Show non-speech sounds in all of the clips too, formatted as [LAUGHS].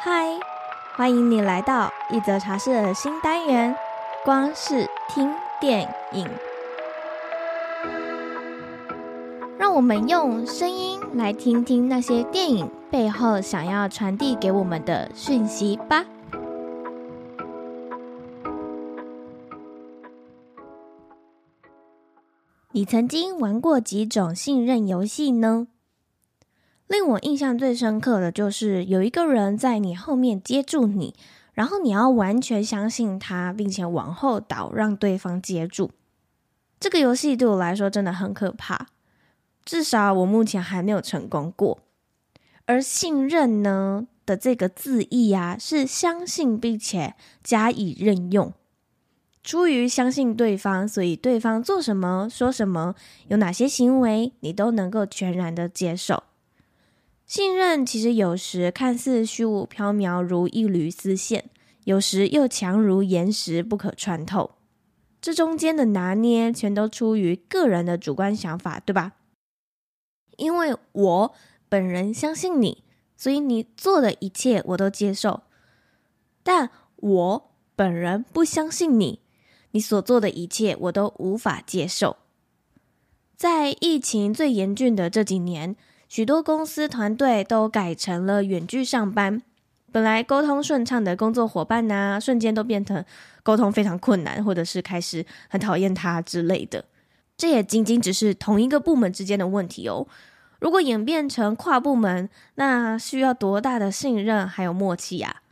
嗨，欢迎你来到一则茶室的新单元——光是听电影。让我们用声音来听听那些电影背后想要传递给我们的讯息吧。你曾经玩过几种信任游戏呢？令我印象最深刻的就是有一个人在你后面接住你，然后你要完全相信他，并且往后倒，让对方接住。这个游戏对我来说真的很可怕，至少我目前还没有成功过。而信任呢的这个字义啊，是相信并且加以任用。出于相信对方，所以对方做什么、说什么、有哪些行为，你都能够全然的接受。信任其实有时看似虚无缥缈，如一缕丝线；有时又强如岩石，不可穿透。这中间的拿捏，全都出于个人的主观想法，对吧？因为我本人相信你，所以你做的一切我都接受；但我本人不相信你，你所做的一切我都无法接受。在疫情最严峻的这几年，许多公司团队都改成了远距上班，本来沟通顺畅的工作伙伴呢、瞬间都变成沟通非常困难，或者是开始很讨厌他之类的。这也仅仅只是同一个部门之间的问题哦。如果演变成跨部门，那需要多大的信任还有默契呀、啊？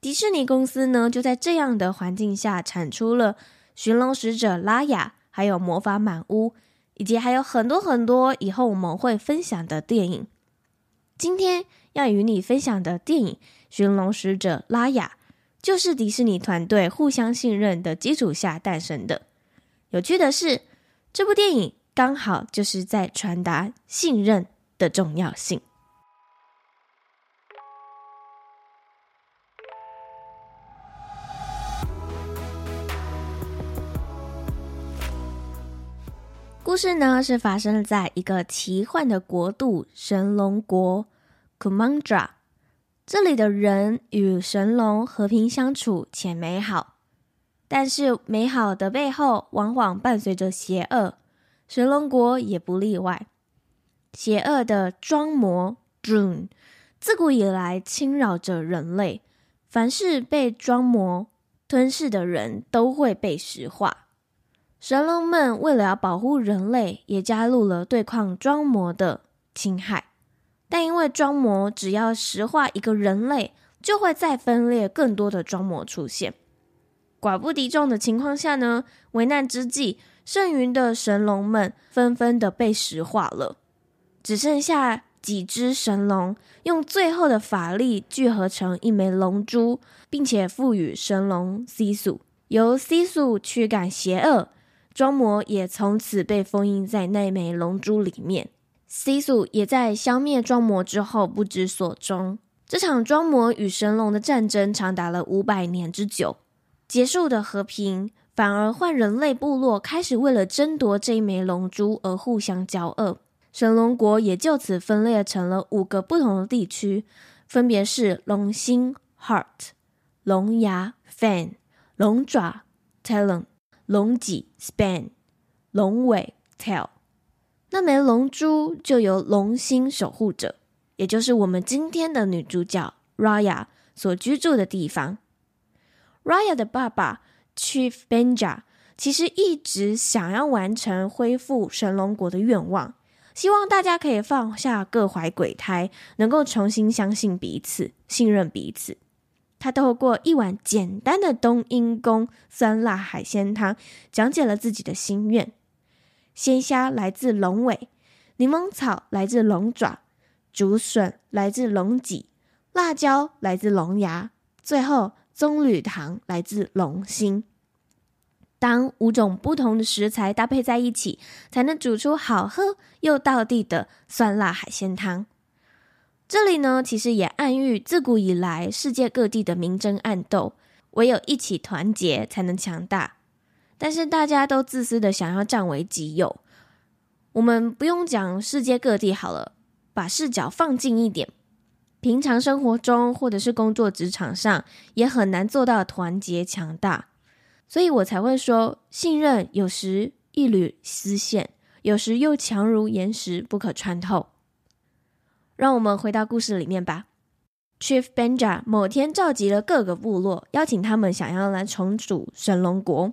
迪士尼公司呢，就在这样的环境下产出了《寻龙使者拉雅》还有《魔法满屋》。以及还有很多很多以后我们会分享的电影。今天要与你分享的电影《寻龙使者拉雅》，就是迪士尼团队互相信任的基础下诞生的。有趣的是，这部电影刚好就是在传达信任的重要性。故事呢，是发生在一个奇幻的国度——神龙国 Kumandra。这里的人与神龙和平相处且美好，但是美好的背后往往伴随着邪恶，神龙国也不例外。邪恶的装魔 Droon 自古以来侵扰着人类，凡是被装魔吞噬的人都会被石化。神龙们为了要保护人类，也加入了对抗装魔的侵害。但因为装魔只要石化一个人类，就会再分裂更多的装魔出现。寡不敌众的情况下呢，危难之际，剩余的神龙们纷纷的被石化了，只剩下几只神龙用最后的法力聚合成一枚龙珠，并且赋予神龙 Sisu，由 Sisu 驱赶邪恶。装魔也从此被封印在那枚龙珠里面，Sisu 也在消灭装魔之后不知所终。这场装魔与神龙的战争长达了五百年之久，结束的和平反而换人类部落开始为了争夺这一枚龙珠而互相交恶，神龙国也就此分裂成了五个不同的地区，分别是龙心 Heart、龙牙 Fan、龙爪 Talon。龙脊 span，龙尾 tail，那枚龙珠就由龙心守护者，也就是我们今天的女主角 Raya 所居住的地方。Raya 的爸爸 Chief Benja 其实一直想要完成恢复神龙国的愿望，希望大家可以放下各怀鬼胎，能够重新相信彼此，信任彼此。他透过一碗简单的冬阴功酸辣海鲜汤，讲解了自己的心愿：鲜虾来自龙尾，柠檬草来自龙爪，竹笋来自龙脊，辣椒来自龙牙，最后棕榈糖来自龙心。当五种不同的食材搭配在一起，才能煮出好喝又道地的酸辣海鲜汤。这里呢，其实也暗喻自古以来世界各地的明争暗斗，唯有一起团结才能强大。但是大家都自私的想要占为己有。我们不用讲世界各地好了，把视角放近一点，平常生活中或者是工作职场上，也很难做到团结强大。所以我才会说，信任有时一缕丝线，有时又强如岩石，不可穿透。让我们回到故事里面吧。Chief Benja 某天召集了各个部落，邀请他们想要来重组神龙国。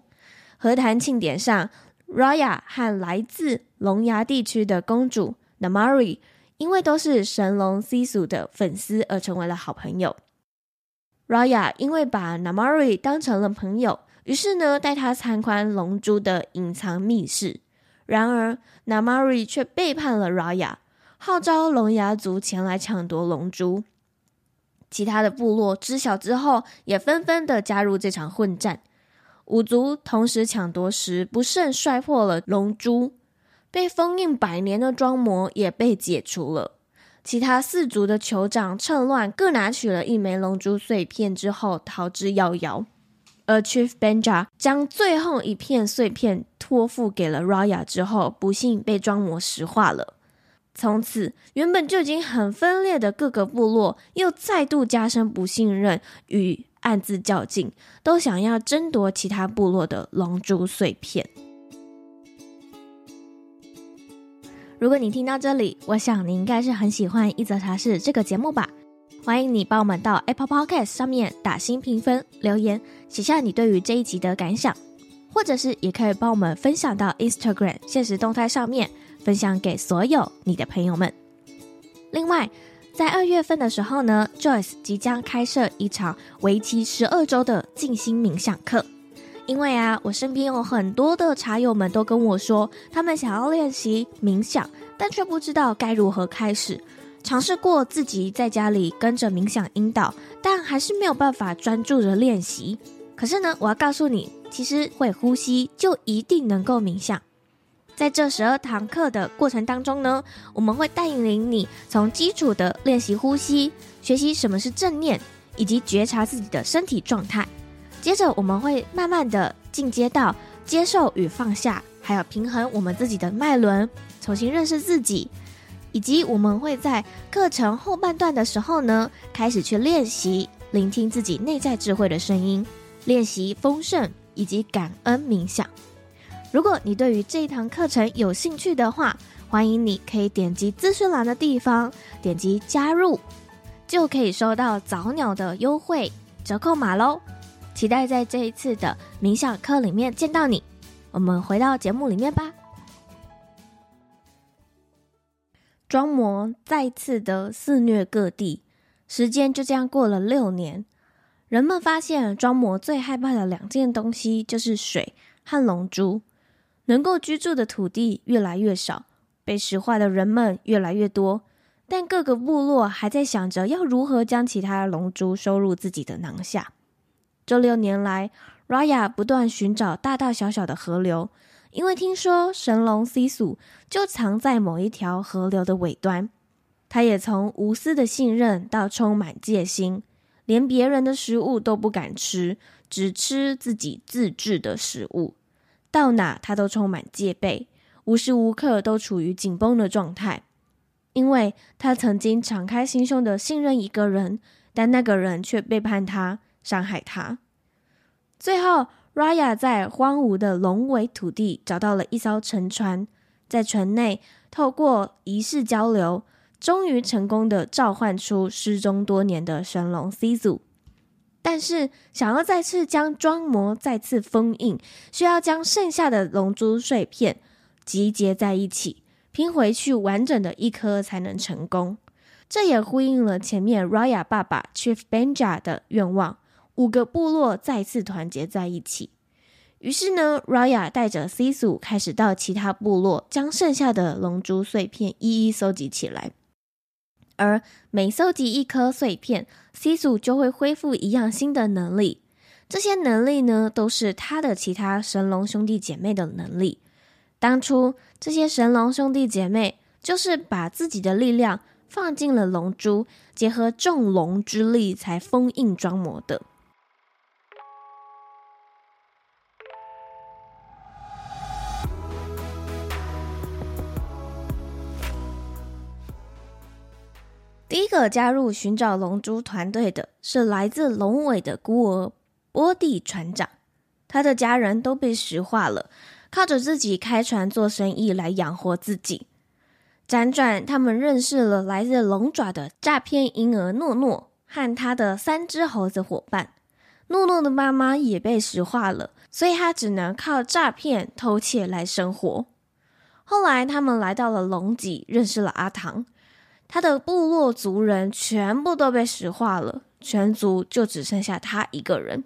和谈庆典上，Raya 和来自龙牙地区的公主 Namari 因为都是神龙 Sisu 的粉丝而成为了好朋友。Raya 因为把 Namari 当成了朋友，于是呢带他参观龙珠的隐藏密室。然而 Namari 却背叛了 Raya，号召龙牙族前来抢夺龙珠。其他的部落知晓之后，也纷纷的加入这场混战。五族同时抢夺时，不慎摔破了龙珠，被封印百年的装魔也被解除了。其他四族的酋长趁乱各拿取了一枚龙珠碎片之后逃之夭夭，而 Chief Benja 将最后一片碎片托付给了 Raya 之后，不幸被装魔石化了。从此，原本就已经很分裂的各个部落又再度加深不信任与暗自较劲，都想要争夺其他部落的龙珠碎片。如果你听到这里，我想你应该是很喜欢一则茶室这个节目吧？欢迎你帮我们到 Apple Podcast 上面打新评分、留言，写下你对于这一集的感想，或者是也可以帮我们分享到 Instagram 现实动态上面。分享给所有你的朋友们。另外，在二月份的时候呢，Joyce 即将开设一场为期十二周的静心冥想课。因为啊，我身边有很多的茶友们都跟我说，他们想要练习冥想，但却不知道该如何开始。尝试过自己在家里跟着冥想引导，但还是没有办法专注的练习。可是呢，我要告诉你，其实会呼吸就一定能够冥想。在这十二堂课的过程当中呢，我们会带领你从基础的练习呼吸，学习什么是正念，以及觉察自己的身体状态。接着，我们会慢慢的进阶到接受与放下，还有平衡我们自己的脉轮，重新认识自己。以及我们会在课程后半段的时候呢，开始去练习聆听自己内在智慧的声音，练习丰盛以及感恩冥想。如果你对于这一堂课程有兴趣的话，欢迎你可以点击资讯栏的地方，点击加入，就可以收到早鸟的优惠折扣码喽。期待在这一次的冥想课里面见到你。我们回到节目里面吧。装魔再次的肆虐各地，时间就这样过了六年。人们发现，装魔最害怕的两件东西就是水和龙珠。能够居住的土地越来越少，被石化的人们越来越多，但各个部落还在想着要如何将其他龙珠收入自己的囊下。这六年来，Raya 不断寻找大大小小的河流，因为听说神龙 C 组就藏在某一条河流的尾端。他也从无私的信任到充满戒心，连别人的食物都不敢吃，只吃自己自制的食物。到哪他都充满戒备，无时无刻都处于紧绷的状态，因为他曾经敞开心胸的信任一个人，但那个人却背叛他，伤害他。最后，Raya 在荒芜的龙尾土地找到了一艘沉船，在船内透过仪式交流，终于成功的召唤出失踪多年的神龙 C 组。但是，想要再次将装魔再次封印，需要将剩下的龙珠碎片集结在一起，拼回去完整的一颗才能成功。这也呼应了前面 Raya 爸爸 Chief Benja 的愿望：五个部落再次团结在一起。于是呢，Raya 带着 Sisu 开始到其他部落，将剩下的龙珠碎片一一收集起来。而每收集一颗碎片 C 组就会恢复一样新的能力。这些能力呢，都是他的其他神龙兄弟姐妹的能力。当初这些神龙兄弟姐妹就是把自己的力量放进了龙珠，结合众龙之力才封印装模的。第一个加入寻找龙珠团队的是来自龙尾的孤儿波蒂船长，他的家人都被石化了，靠着自己开船做生意来养活自己。辗转，他们认识了来自龙爪的诈骗婴儿诺诺和他的三只猴子伙伴。诺诺的妈妈也被石化了，所以他只能靠诈骗偷窃来生活。后来，他们来到了龙脊，认识了阿唐。他的部落族人全部都被石化了，全族就只剩下他一个人。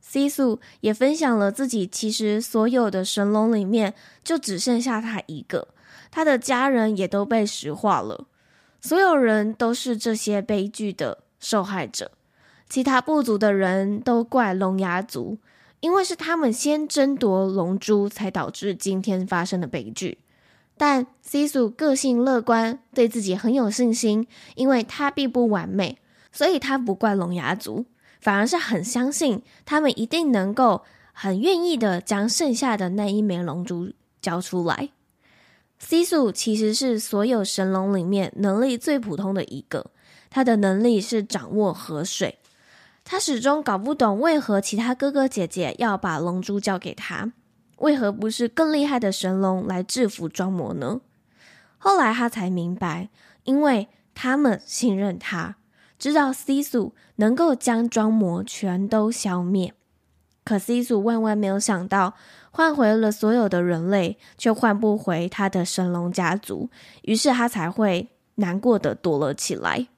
西苏也分享了自己，其实所有的神龙里面就只剩下他一个，他的家人也都被石化了，所有人都是这些悲剧的受害者。其他部族的人都怪龙牙族，因为是他们先争夺龙珠，才导致今天发生的悲剧。但西苏个性乐观，对自己很有信心，因为他并不完美，所以他不怪龙牙族，反而是很相信他们一定能够很愿意的将剩下的那一枚龙珠交出来。西苏其实是所有神龙里面能力最普通的一个，他的能力是掌握河水，他始终搞不懂为何其他哥哥姐姐要把龙珠交给他。为何不是更厉害的神龙来制服装模呢？后来他才明白，因为他们信任他，知道西苏能够将装模全都消灭。可西苏万万没有想到，换回了所有的人类，却换不回他的神龙家族，于是他才会难过的躲了起来。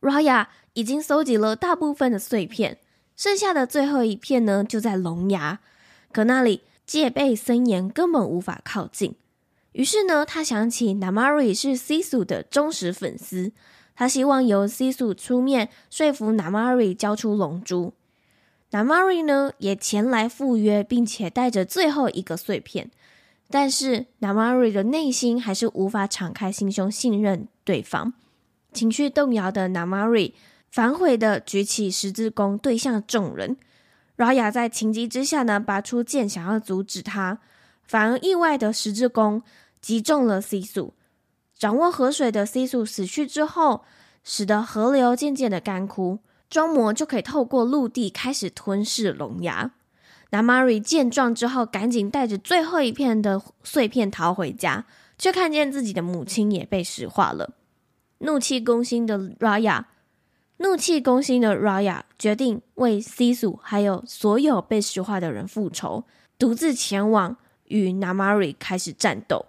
Raya 已经搜集了大部分的碎片，剩下的最后一片呢，就在龙牙。可那里戒备森严，根本无法靠近。于是呢，他想起 Namari 是西苏的忠实粉丝，他希望由西苏出面说服 Namari 交出龙珠。Namari 呢也前来赴约，并且带着最后一个碎片。但是 Namari 的内心还是无法敞开心胸信任对方，情绪动摇的 Namari 反悔的举起十字弓对向众人。Raya 在情急之下呢，拔出剑想要阻止他，反而意外的十字弓击中了西苏。掌握河水的西苏死去之后，使得河流渐渐的干枯，装模就可以透过陆地开始吞噬龙牙。Namari 见状之后，赶紧带着最后一片的碎片逃回家，却看见自己的母亲也被石化了。怒气攻心的 Raya。怒气攻心的 Raya 决定为西苏还有所有被石化的人复仇，独自前往与 Namari 开始战斗。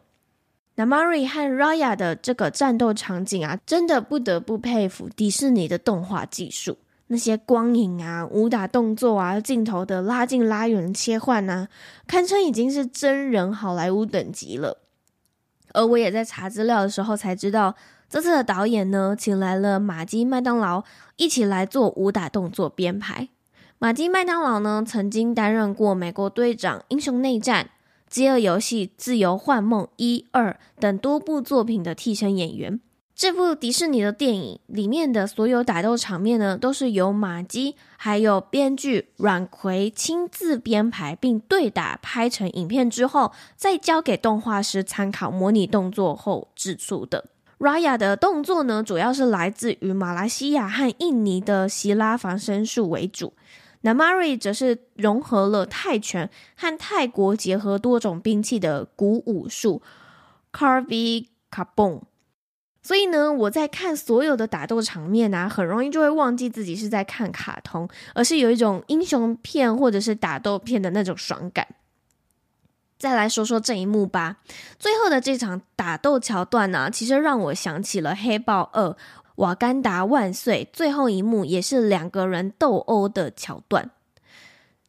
Namari 和 Raya 的这个战斗场景啊，真的不得不佩服迪士尼的动画技术，那些光影啊、武打动作啊、镜头的拉近拉远切换啊，堪称已经是真人好莱坞等级了。而我也在查资料的时候才知道。这次的导演呢，请来了玛姬麦当劳一起来做武打动作编排。玛姬麦当劳呢，曾经担任过《美国队长》《英雄内战》《饥饿游戏》《自由幻梦》一二等多部作品的替身演员。这部迪士尼的电影里面的所有打斗场面呢，都是由玛姬还有编剧阮奎亲自编排并对打拍成影片之后，再交给动画师参考模拟动作后制作的。Raya 的动作呢，主要是来自于马来西亚和印尼的希拉防身术为主。Namari 则是融合了泰拳和泰国结合多种兵器的古武术 Krav Kabong。所以呢，我在看所有的打斗场面啊，很容易就会忘记自己是在看卡通，而是有一种英雄片或者是打斗片的那种爽感。再来说说这一幕吧。最后的这场打斗桥段呢、其实让我想起了《黑豹二》《瓦干达万岁》最后一幕，也是两个人斗殴的桥段。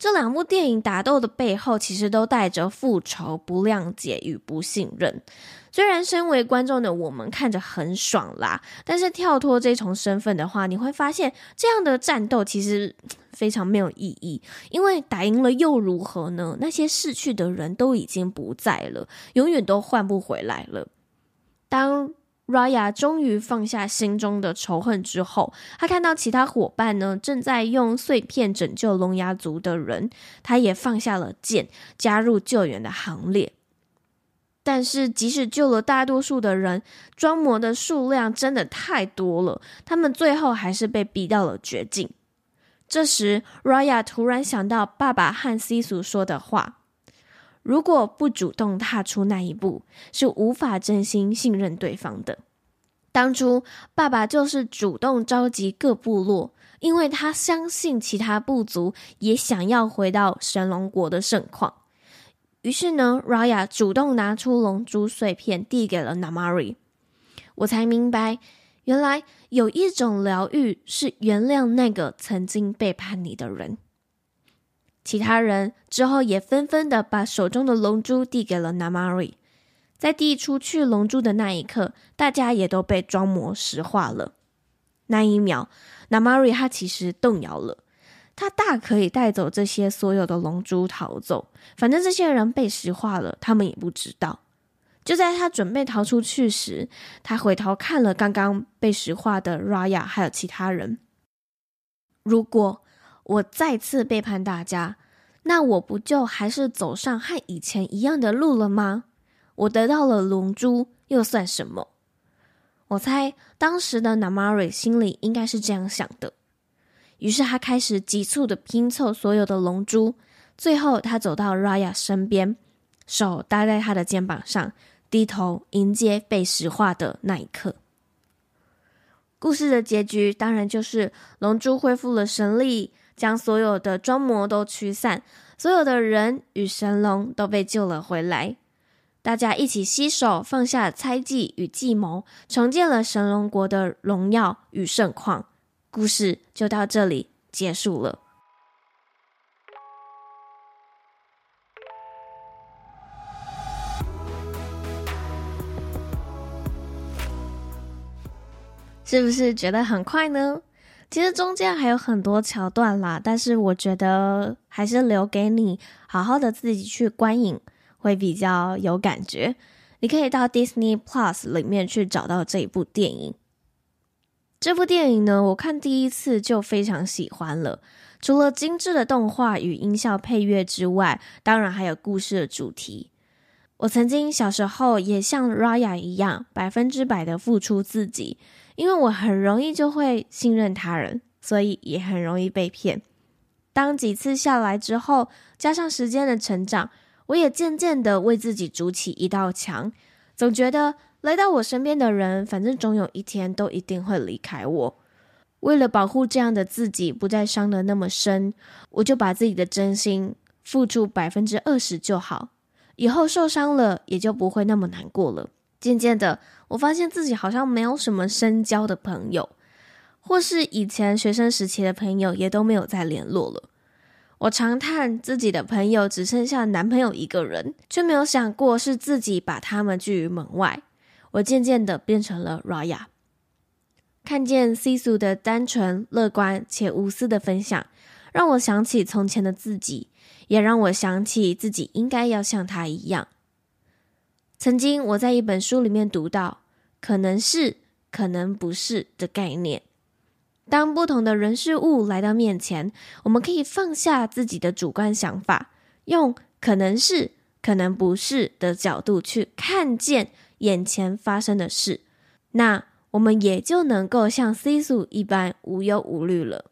这两部电影打斗的背后，其实都带着复仇、不谅解与不信任。虽然身为观众的我们看着很爽啦，但是跳脱这重身份的话，你会发现这样的战斗其实非常没有意义。因为打赢了又如何呢？那些逝去的人都已经不在了，永远都换不回来了。当 Raya 终于放下心中的仇恨之后，他看到其他伙伴呢，正在用碎片拯救龙牙族的人，他也放下了剑，加入救援的行列。但是即使救了大多数的人，装模的数量真的太多了，他们最后还是被逼到了绝境。这时，Raya 突然想到爸爸和 Sisu 说的话：“如果不主动踏出那一步，是无法真心信任对方的。”当初，爸爸就是主动召集各部落，因为他相信其他部族也想要回到神龙国的盛况。于是呢，Raya 主动拿出龙珠碎片递给了 Namari，。我才明白。原来有一种疗愈是原谅那个曾经背叛你的人。其他人之后也纷纷的把手中的龙珠递给了 Namari，。在递出去龙珠的那一刻，大家也都被装模石化了。那一秒，Namari 他其实动摇了，他大可以带走这些所有的龙珠逃走，反正这些人被石化了，他们也不知道。就在他准备逃出去时，他回头看了刚刚被石化的 Raya 还有其他人。如果我再次背叛大家，那我不就还是走上和以前一样的路了吗？我得到了龙珠又算什么？我猜当时的 Namari 心里应该是这样想的。于是他开始急促的拼凑所有的龙珠，最后他走到 Raya 身边，手搭在他的肩膀上。低头迎接被石化的那一刻。故事的结局当然就是龙珠恢复了神力，将所有的装模都驱散，所有的人与神龙都被救了回来。大家一起携手放下猜忌与计谋，重建了神龙国的荣耀与盛况。故事就到这里结束了。是不是觉得很快呢？其实中间还有很多桥段啦，但是我觉得还是留给你好好的自己去观影会比较有感觉。你可以到 Disney Plus 里面去找到这一部电影。这部电影呢，我看第一次就非常喜欢了。除了精致的动画与音效配乐之外，当然还有故事的主题。我曾经小时候也像 Raya 一样，百分之百的付出自己。因为我很容易就会信任他人，所以也很容易被骗。当几次下来之后，加上时间的成长，我也渐渐的为自己筑起一道墙。总觉得来到我身边的人，反正总有一天都一定会离开我。为了保护这样的自己不再伤得那么深，我就把自己的真心付出百分之二十就好，以后受伤了也就不会那么难过了。渐渐的，我发现自己好像没有什么深交的朋友，或是以前学生时期的朋友也都没有再联络了。我长叹自己的朋友只剩下男朋友一个人，却没有想过是自己把他们拒于门外。我渐渐的变成了 Raya，看见 Sisu 的单纯、乐观且无私的分享，让我想起从前的自己，也让我想起自己应该要像他一样。曾经我在一本书里面读到“可能是，可能不是”的概念。当不同的人事物来到面前，我们可以放下自己的主观想法，用“可能是，可能不是”的角度去看见眼前发生的事，那我们也就能够像 Sisu 一般无忧无虑了。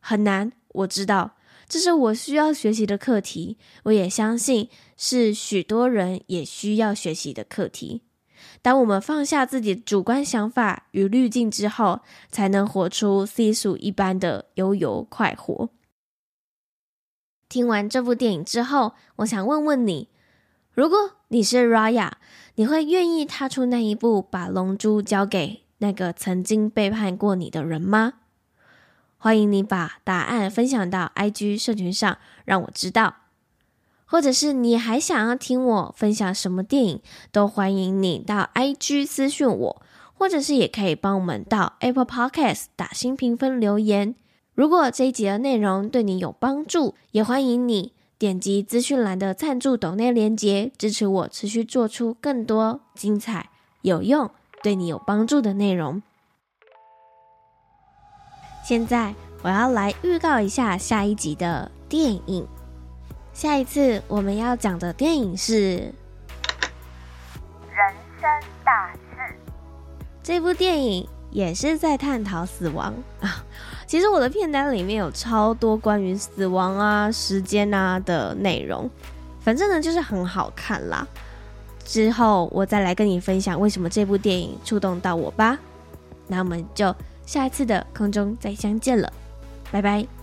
很难，我知道。这是我需要学习的课题，我也相信是许多人也需要学习的课题。当我们放下自己主观想法与滤镜之后，才能活出 Sisu 一般的悠游快活。听完这部电影之后，我想问问你：如果你是 Raya，你会愿意踏出那一步，把龙珠交给那个曾经背叛过你的人吗？欢迎你把答案分享到 IG 社群上，让我知道。或者是你还想要听我分享什么电影，都欢迎你到 IG 私讯我，或者是也可以帮我们到 Apple Podcast 打新评分留言。如果这一集的内容对你有帮助，也欢迎你点击资讯栏的赞助抖内连结，支持我持续做出更多精彩、有用、对你有帮助的内容。现在我要来预告一下下一集的电影。下一次我们要讲的电影是人生大事。这部电影也是在探讨死亡。啊 [LAUGHS] 其实我的片单里面有超多关于死亡啊时间啊的内容。反正呢就是很好看啦。之后我再来跟你分享为什么这部电影触动到我吧。那我们就下一次的空中再相见了。拜拜。